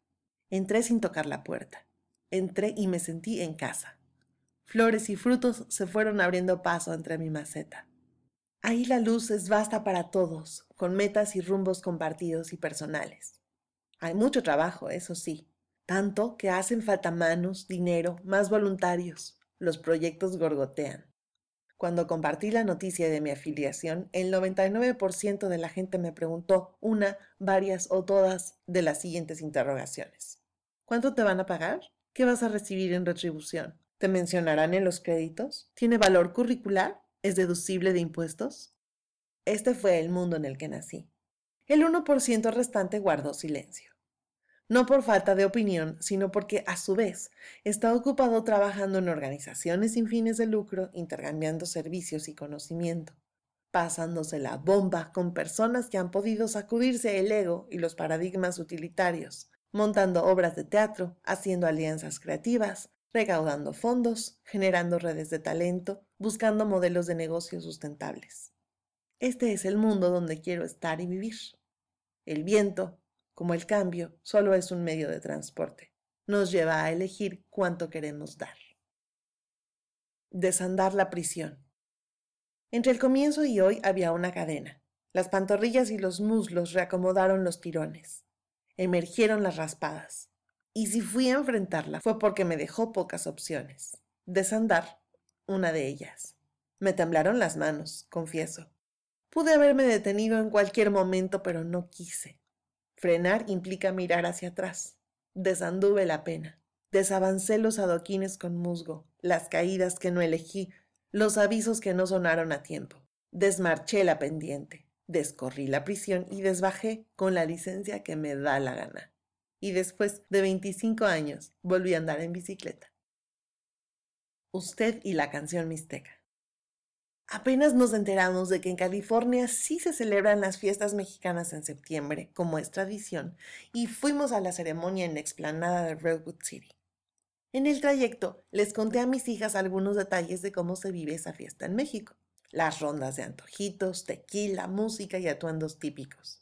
Entré sin tocar la puerta. Entré y me sentí en casa. Flores y frutos se fueron abriendo paso entre mi maceta. Ahí la luz es vasta para todos, con metas y rumbos compartidos y personales. Hay mucho trabajo, eso sí, tanto que hacen falta manos, dinero, más voluntarios. Los proyectos gorgotean. Cuando compartí la noticia de mi afiliación, el 99% de la gente me preguntó una, varias o todas de las siguientes interrogaciones. ¿Cuánto te van a pagar? ¿Qué vas a recibir en retribución? ¿Te mencionarán en los créditos? ¿Tiene valor curricular? ¿Es deducible de impuestos? Este fue el mundo en el que nací. El 1% restante guardó silencio no por falta de opinión, sino porque a su vez está ocupado trabajando en organizaciones sin fines de lucro, intercambiando servicios y conocimiento, pasándose la bomba con personas que han podido sacudirse el ego y los paradigmas utilitarios, montando obras de teatro, haciendo alianzas creativas, recaudando fondos, generando redes de talento, buscando modelos de negocio sustentables. Este es el mundo donde quiero estar y vivir. El viento, como el cambio solo es un medio de transporte, nos lleva a elegir cuánto queremos dar. Desandar la prisión. Entre el comienzo y hoy había una cadena. Las pantorrillas y los muslos reacomodaron los tirones. Emergieron las raspadas. Y si fui a enfrentarla fue porque me dejó pocas opciones. Desandar, una de ellas. Me temblaron las manos, confieso. Pude haberme detenido en cualquier momento, pero no quise. Frenar implica mirar hacia atrás. Desanduve la pena. Desavancé los adoquines con musgo, las caídas que no elegí, los avisos que no sonaron a tiempo. Desmarché la pendiente, descorrí la prisión y desbajé con la licencia que me da la gana. Y después de 25 años volví a andar en bicicleta. Usted y la canción mixteca. Apenas nos enteramos de que en California sí se celebran las fiestas mexicanas en septiembre, como es tradición, y fuimos a la ceremonia en la explanada de Redwood City. En el trayecto les conté a mis hijas algunos detalles de cómo se vive esa fiesta en México. Las rondas de antojitos, tequila, música y atuendos típicos.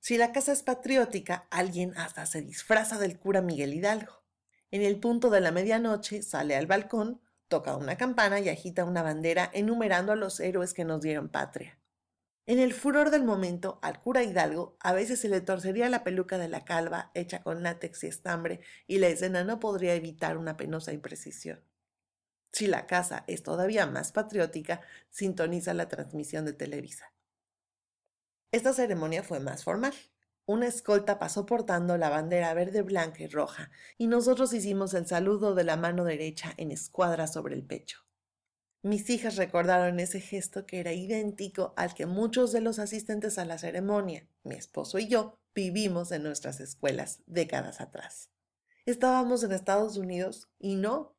Si la casa es patriótica, alguien hasta se disfraza del cura Miguel Hidalgo. En el punto de la medianoche sale al balcón toca una campana y agita una bandera enumerando a los héroes que nos dieron patria. En el furor del momento, al cura Hidalgo a veces se le torcería la peluca de la calva hecha con látex y estambre y la escena no podría evitar una penosa imprecisión. Si la casa es todavía más patriótica, sintoniza la transmisión de Televisa. Esta ceremonia fue más formal. Una escolta pasó portando la bandera verde, blanca y roja, y nosotros hicimos el saludo de la mano derecha en escuadra sobre el pecho. Mis hijas recordaron ese gesto que era idéntico al que muchos de los asistentes a la ceremonia, mi esposo y yo, vivimos en nuestras escuelas décadas atrás. Estábamos en Estados Unidos y no.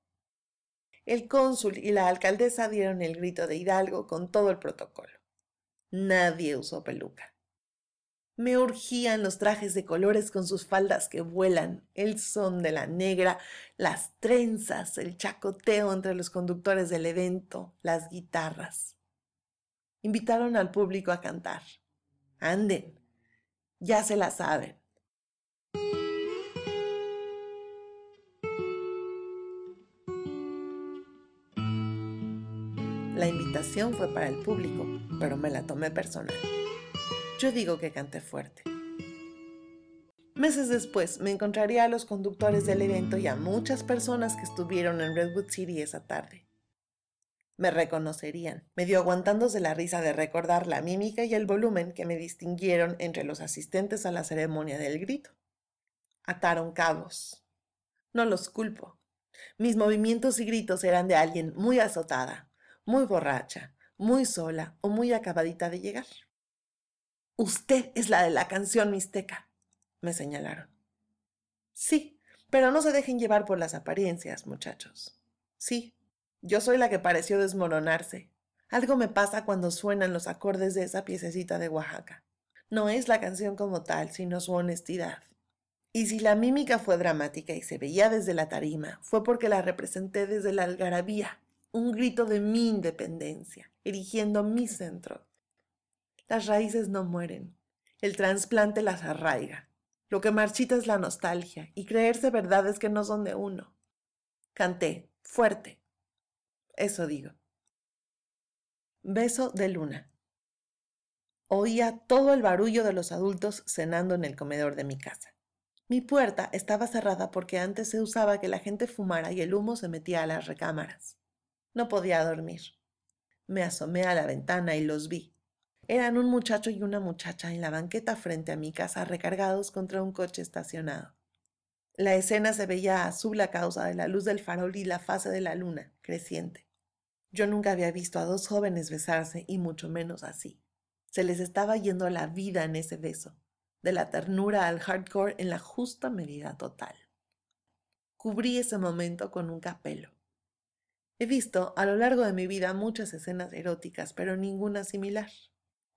El cónsul y la alcaldesa dieron el grito de Hidalgo con todo el protocolo. Nadie usó peluca. Me urgían los trajes de colores con sus faldas que vuelan, el son de la negra, las trenzas, el chacoteo entre los conductores del evento, las guitarras. Invitaron al público a cantar. Anden, ya se la saben. La invitación fue para el público, pero me la tomé personal. Yo digo que canté fuerte. Meses después me encontraría a los conductores del evento y a muchas personas que estuvieron en Redwood City esa tarde. Me reconocerían, medio aguantándose la risa de recordar la mímica y el volumen que me distinguieron entre los asistentes a la ceremonia del grito. Ataron cabos. No los culpo. Mis movimientos y gritos eran de alguien muy azotada, muy borracha, muy sola o muy acabadita de llegar. Usted es la de la canción mixteca, me señalaron. Sí, pero no se dejen llevar por las apariencias, muchachos. Sí, yo soy la que pareció desmoronarse. Algo me pasa cuando suenan los acordes de esa piececita de Oaxaca. No es la canción como tal, sino su honestidad. Y si la mímica fue dramática y se veía desde la tarima, fue porque la representé desde la algarabía, un grito de mi independencia, erigiendo mi centro, las raíces no mueren. El trasplante las arraiga. Lo que marchita es la nostalgia y creerse verdades que no son de uno. Canté, fuerte. Eso digo. Beso de luna. Oía todo el barullo de los adultos cenando en el comedor de mi casa. Mi puerta estaba cerrada porque antes se usaba que la gente fumara y el humo se metía a las recámaras. No podía dormir. Me asomé a la ventana y los vi. Eran un muchacho y una muchacha en la banqueta frente a mi casa recargados contra un coche estacionado. La escena se veía azul a causa de la luz del farol y la fase de la luna, creciente. Yo nunca había visto a dos jóvenes besarse y mucho menos así. Se les estaba yendo la vida en ese beso, de la ternura al hardcore en la justa medida total. Cubrí ese momento con un capelo. He visto a lo largo de mi vida muchas escenas eróticas, pero ninguna similar.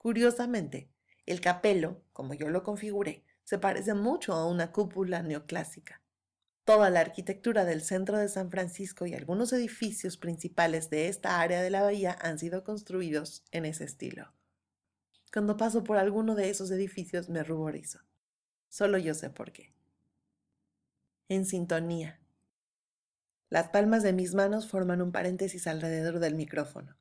Curiosamente, el capelo, como yo lo configuré, se parece mucho a una cúpula neoclásica. Toda la arquitectura del centro de San Francisco y algunos edificios principales de esta área de la bahía han sido construidos en ese estilo. Cuando paso por alguno de esos edificios me ruborizo. Solo yo sé por qué. En sintonía. Las palmas de mis manos forman un paréntesis alrededor del micrófono.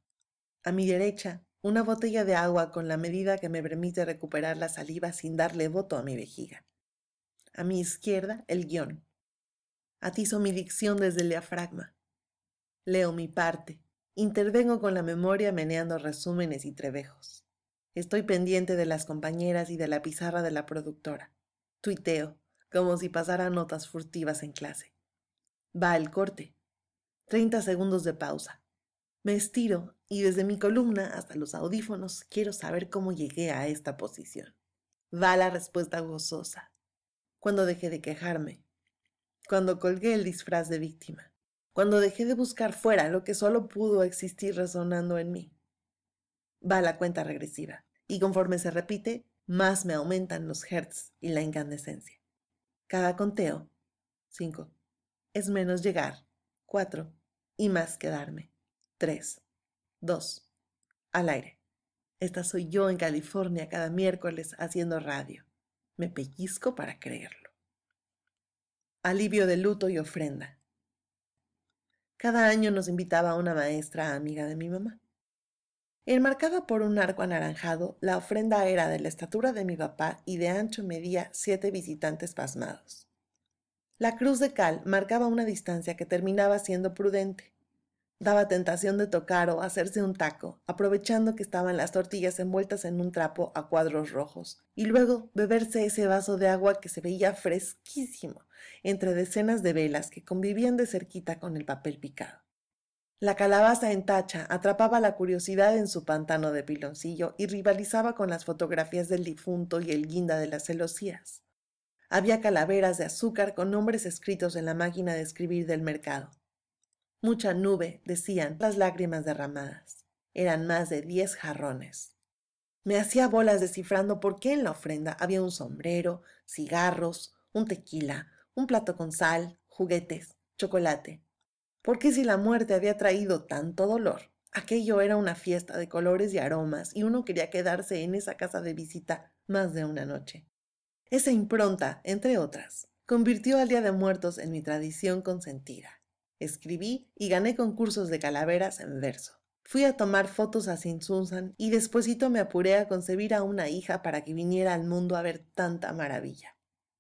A mi derecha, una botella de agua con la medida que me permite recuperar la saliva sin darle voto a mi vejiga. A mi izquierda, el guion. Atizo mi dicción desde el diafragma. Leo mi parte. Intervengo con la memoria meneando resúmenes y trebejos. Estoy pendiente de las compañeras y de la pizarra de la productora. Tuiteo, como si pasara notas furtivas en clase. Va el corte. Treinta segundos de pausa. Me estiro y desde mi columna hasta los audífonos quiero saber cómo llegué a esta posición. Va la respuesta gozosa. Cuando dejé de quejarme. Cuando colgué el disfraz de víctima. Cuando dejé de buscar fuera lo que solo pudo existir resonando en mí. Va la cuenta regresiva. Y conforme se repite, más me aumentan los hertz y la incandescencia. Cada conteo, 5, es menos llegar, 4, y más quedarme. 3, 2, al aire. Esta soy yo en California cada miércoles haciendo radio. Me pellizco para creerlo. Alivio de luto y ofrenda. Cada año nos invitaba una maestra amiga de mi mamá. Enmarcada por un arco anaranjado, la ofrenda era de la estatura de mi papá y de ancho medía siete visitantes pasmados. La cruz de cal marcaba una distancia que terminaba siendo prudente. Daba tentación de tocar o hacerse un taco, aprovechando que estaban las tortillas envueltas en un trapo a cuadros rojos, y luego beberse ese vaso de agua que se veía fresquísimo entre decenas de velas que convivían de cerquita con el papel picado. La calabaza en tacha atrapaba la curiosidad en su pantano de piloncillo y rivalizaba con las fotografías del difunto y el guinda de las celosías. Había calaveras de azúcar con nombres escritos en la máquina de escribir del mercado. Mucha nube, decían las lágrimas derramadas. Eran más de diez jarrones. Me hacía bolas descifrando por qué en la ofrenda había un sombrero, cigarros, un tequila, un plato con sal, juguetes, chocolate, porque si la muerte había traído tanto dolor, aquello era una fiesta de colores y aromas y uno quería quedarse en esa casa de visita más de una noche. Esa impronta, entre otras, convirtió al Día de Muertos en mi tradición consentida. Escribí y gané concursos de calaveras en verso. Fui a tomar fotos a Sinsunsan y despuesito me apuré a concebir a una hija para que viniera al mundo a ver tanta maravilla.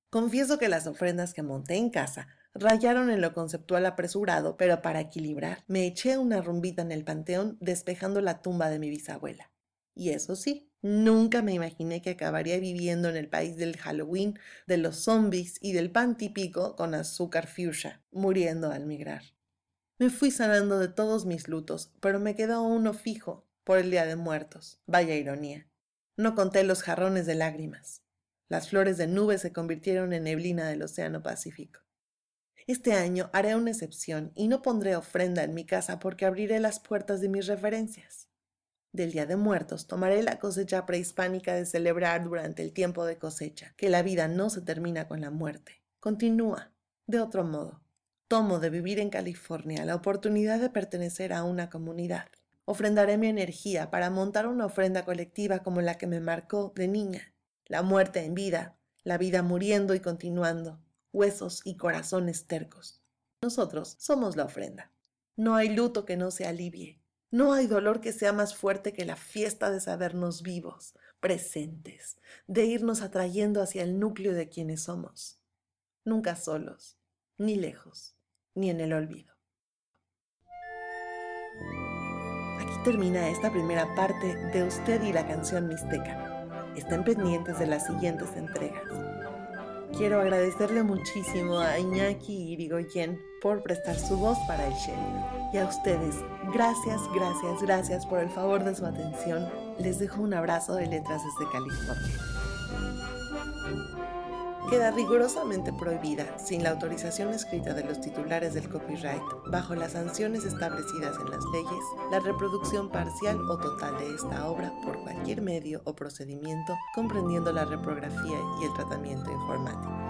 Confieso que las ofrendas que monté en casa rayaron en lo conceptual apresurado, pero para equilibrar, me eché una rumbita en el panteón despejando la tumba de mi bisabuela. Y eso sí, nunca me imaginé que acabaría viviendo en el país del Halloween, de los zombies y del pan típico con azúcar fuchsia, muriendo al migrar. Me fui sanando de todos mis lutos, pero me quedó uno fijo por el Día de Muertos. Vaya ironía. No conté los jarrones de lágrimas. Las flores de nube se convirtieron en neblina del Océano Pacífico. Este año haré una excepción y no pondré ofrenda en mi casa porque abriré las puertas de mis referencias. Del Día de Muertos tomaré la cosecha prehispánica de celebrar durante el tiempo de cosecha, que la vida no se termina con la muerte, continúa, de otro modo. Tomo de vivir en California la oportunidad de pertenecer a una comunidad. Ofrendaré mi energía para montar una ofrenda colectiva como la que me marcó de niña. La muerte en vida, la vida muriendo y continuando, huesos y corazones tercos. Nosotros somos la ofrenda. No hay luto que no se alivie. No hay dolor que sea más fuerte que la fiesta de sabernos vivos, presentes, de irnos atrayendo hacia el núcleo de quienes somos. Nunca solos, ni lejos, ni en el olvido. Aquí termina esta primera parte de Usted y la canción Mixteca. Estén pendientes de las siguientes entregas. Quiero agradecerle muchísimo a Iñaki Irigoyen por prestar su voz para el sheriff. Y a ustedes, gracias, gracias, gracias por el favor de su atención. Les dejo un abrazo de letras desde California. Queda rigurosamente prohibida, sin la autorización escrita de los titulares del copyright, bajo las sanciones establecidas en las leyes, la reproducción parcial o total de esta obra por cualquier medio o procedimiento comprendiendo la reprografía y el tratamiento informático.